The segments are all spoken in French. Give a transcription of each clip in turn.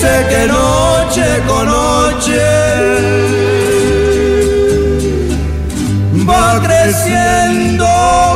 dice que noche con noche va creciendo.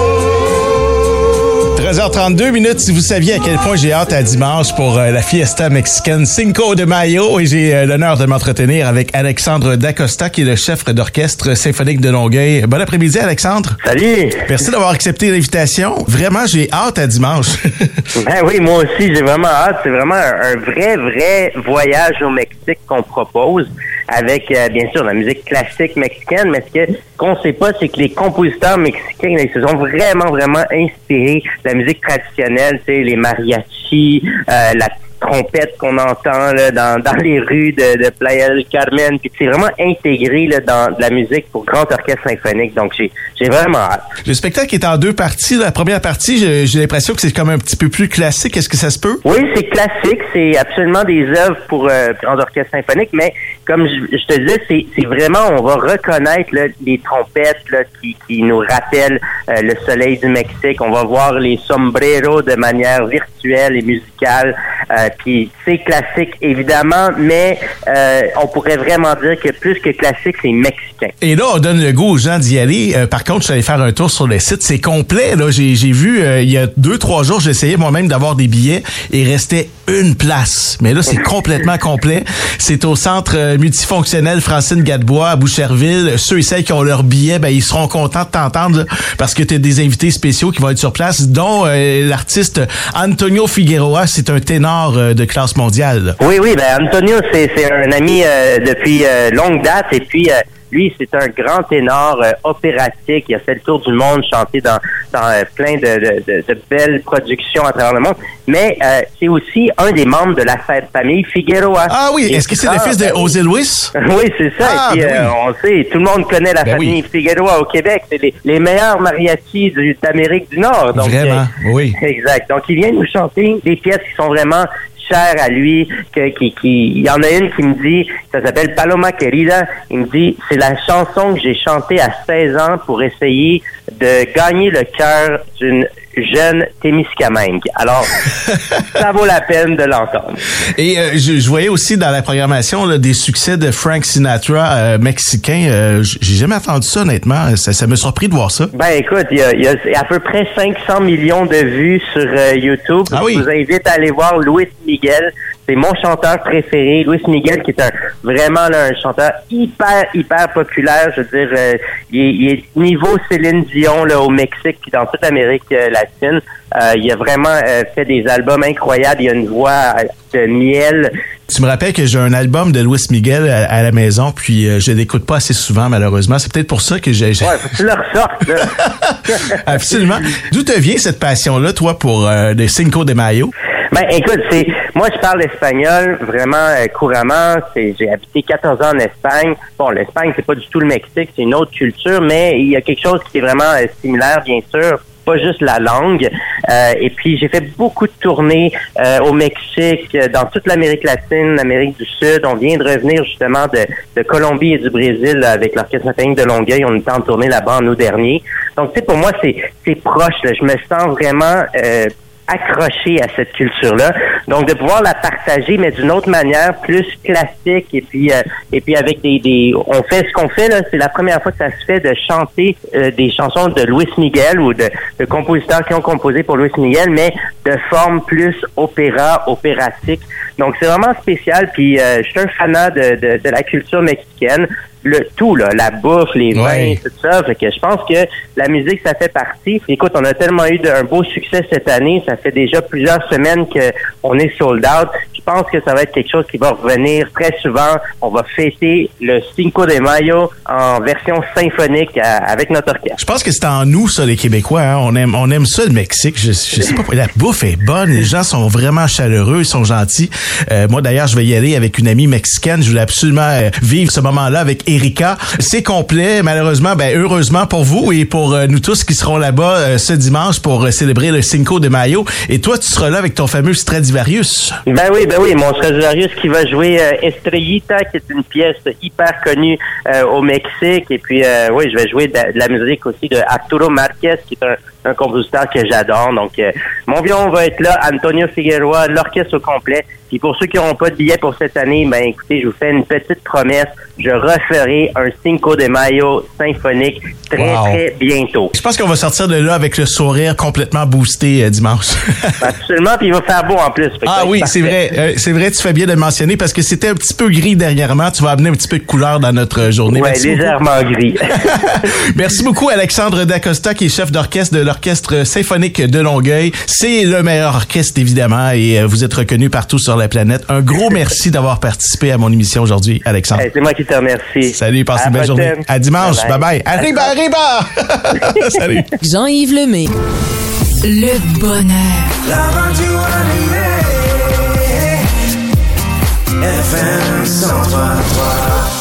13h32 minutes, si vous saviez à quel point j'ai hâte à dimanche pour euh, la fiesta mexicaine Cinco de Mayo et j'ai euh, l'honneur de m'entretenir avec Alexandre Dacosta qui est le chef d'orchestre symphonique de Longueuil. Bon après-midi Alexandre. Salut. Merci d'avoir accepté l'invitation. Vraiment, j'ai hâte à dimanche. Ben oui, moi aussi, j'ai vraiment hâte. C'est vraiment un, un vrai, vrai voyage au Mexique qu'on propose avec, euh, bien sûr, la musique classique mexicaine, mais ce qu'on sait pas, c'est que les compositeurs mexicains, ils se sont vraiment, vraiment inspirés de la musique traditionnelle, tu sais, les mariachis, euh, la trompette qu'on entend là, dans, dans les rues de, de Playa del Carmen. Puis c'est vraiment intégré là, dans de la musique pour grand orchestre symphonique. Donc j'ai j'ai vraiment hâte. le spectacle est en deux parties. La première partie, j'ai j'ai l'impression que c'est comme un petit peu plus classique. Est-ce que ça se peut? Oui, c'est classique, c'est absolument des œuvres pour euh, grand orchestre symphonique, mais comme je, je te disais, c'est, c'est vraiment, on va reconnaître là, les trompettes là, qui, qui nous rappellent euh, le soleil du Mexique. On va voir les sombreros de manière virtuelle et musicale. Euh, c'est classique, évidemment, mais euh, on pourrait vraiment dire que plus que classique, c'est mexicain. Et là, on donne le goût aux gens d'y aller. Euh, par contre, je suis allé faire un tour sur le site. C'est complet. Là, j'ai, vu il y a deux, trois jours, j'essayais moi-même d'avoir des billets et il restait une place. Mais là, c'est complètement complet. C'est au centre multifonctionnel Francine Gadebois à Boucherville. Ceux et celles qui ont leur billet, ben, ils seront contents de t'entendre parce que tu as des invités spéciaux qui vont être sur place, dont l'artiste Antonio Figueroa. C'est un ténor euh, de classe mondiale. Oui, oui, ben Antonio, c'est, un ami euh, depuis euh, longue date et puis lui, c'est un grand ténor euh, opératique. Il a fait le tour du monde, chanté dans, dans euh, plein de, de, de- de belles productions à travers le monde. Mais euh, c'est aussi un des membres de la fête famille Figueroa. Ah oui, est-ce que c'est le fils de ben oui. José Luis? Oui, c'est ça. Ah, Et puis, ben oui. on sait, tout le monde connaît la Ben famille oui. Figueroa au Québec. C'est les, les meilleurs mariachis d'Amérique du Nord. Donc, Vraiment, oui. Exact. Donc, il vient nous chanter des pièces qui sont vraiment chères à lui. Que, qui, qui, il y en a une qui me dit, ça s'appelle Paloma Querida. Il me dit, c'est la chanson que j'ai chantée à 16 ans pour essayer de gagner le cœur d'une jeune Témiscamingue. Alors, ça vaut la peine de l'entendre. Et euh, je, je voyais aussi dans la programmation là, des succès de Frank Sinatra euh, mexicain. Euh, J'ai jamais entendu ça, honnêtement. Ça, ça me surpris de voir ça. Ben écoute, il y a, il y a à peu près 500 millions de vues sur YouTube. Ah oui. Je vous invite à aller voir Luis Miguel. C'est mon chanteur préféré, Luis Miguel, qui est un vraiment là, un chanteur hyper, hyper populaire. Je veux dire, euh, il, est, il est niveau Céline Dion là, au Mexique puis dans toute l'Amérique euh, latine. Euh, il a vraiment euh, fait des albums incroyables. Il a une voix euh, de miel. Tu me rappelles que j'ai un album de Luis Miguel à, à la maison, puis euh, je l'écoute pas assez souvent, malheureusement. C'est peut-être pour ça que j'ai... Ouais, faut que tu le ressortes. là. Absolument. D'où te vient cette passion-là, toi, pour euh, les Cinco de Mayo? Ben, écoute, c'est moi je parle espagnol vraiment euh, couramment. C'est j'ai habité 14 ans en Espagne. Bon, l'Espagne c'est pas du tout le Mexique, c'est une autre culture, mais il y a quelque chose qui est vraiment euh, similaire, bien sûr. Pas juste la langue. Euh, et puis j'ai fait beaucoup de tournées euh, au Mexique, euh, dans toute l'Amérique latine, l'Amérique du Sud. On vient de revenir justement de, de Colombie et du Brésil là, avec l'orchestre symphonique de Longueuil. On était en tournée là-bas en août dernier. Donc tu sais, pour moi c'est c'est proche. là. Je me sens vraiment euh, accroché à cette culture-là. Donc de pouvoir la partager, mais d'une autre manière, plus classique et puis euh, et puis avec des, des on fait ce qu'on fait là, c'est la première fois que ça se fait de chanter euh, des chansons de Luis Miguel ou de, de compositeurs qui ont composé pour Luis Miguel, mais de forme plus opéra, opératique. Donc c'est vraiment spécial. Puis euh, je suis un fanat de, de, de la culture mexicaine le tout, là, la bouffe, les vins, Ouais. tout ça. Fait que je pense que la musique, ça fait partie. Écoute, on a tellement eu un beau succès cette année. Ça fait déjà plusieurs semaines qu'on est sold out. Je pense que ça va être quelque chose qui va revenir très souvent. On va fêter le Cinco de Mayo en version symphonique à- avec notre orchestre. Je pense que c'est en nous, ça, les Québécois. hein. On aime, on aime ça, le Mexique. Je, je sais pas. La bouffe est bonne. Les gens sont vraiment chaleureux, ils sont gentils. Euh, moi, d'ailleurs, je vais y aller avec une amie mexicaine. Je voulais absolument euh, vivre ce moment-là avec Erika. C'est complet, malheureusement. Ben, heureusement pour vous et pour euh, nous tous qui serons là-bas euh, ce dimanche pour euh, célébrer le Cinco de Mayo. Et toi, tu seras là avec ton fameux Stradivarius. Ben oui, ben oui, mon Stradivarius qui va jouer euh, Estrellita, qui est une pièce hyper connue euh, au Mexique. Et puis, euh, oui, je vais jouer de, la musique aussi de Arturo Marquez, qui est un, un compositeur que j'adore. Donc, mon violon va être là, Antonio Figueroa, l'orchestre au complet. Puis pour ceux qui n'auront pas de billets pour cette année, ben écoutez, je vous fais une petite promesse. Je referai un Cinco de Mayo symphonique très, Wow. très bientôt. Je pense qu'on va sortir de là avec le sourire complètement boosté euh, dimanche. Absolument, puis il va faire beau en plus. Ah oui, c'est vrai. Euh, c'est vrai, tu fais bien de le mentionner parce que c'était un petit peu gris dernièrement. Tu vas amener un petit peu de couleur dans notre journée. Beaucoup. légèrement gris. Merci beaucoup, Alexandre Dacosta, qui est chef d'orchestre de l'Orchestre symphonique de Longueuil. C'est le meilleur orchestre, évidemment, et euh, vous êtes reconnu partout sur la planète. Un gros merci d'avoir participé à mon émission aujourd'hui, Alexandre. Hey, c'est moi qui te remercie. Salut, passe À une belle journée. À dimanche. Bye Bye-bye. bye. Arriba, arriba! Salut. Jean-Yves Lemay. Le bonheur. La radio animée FM 103.3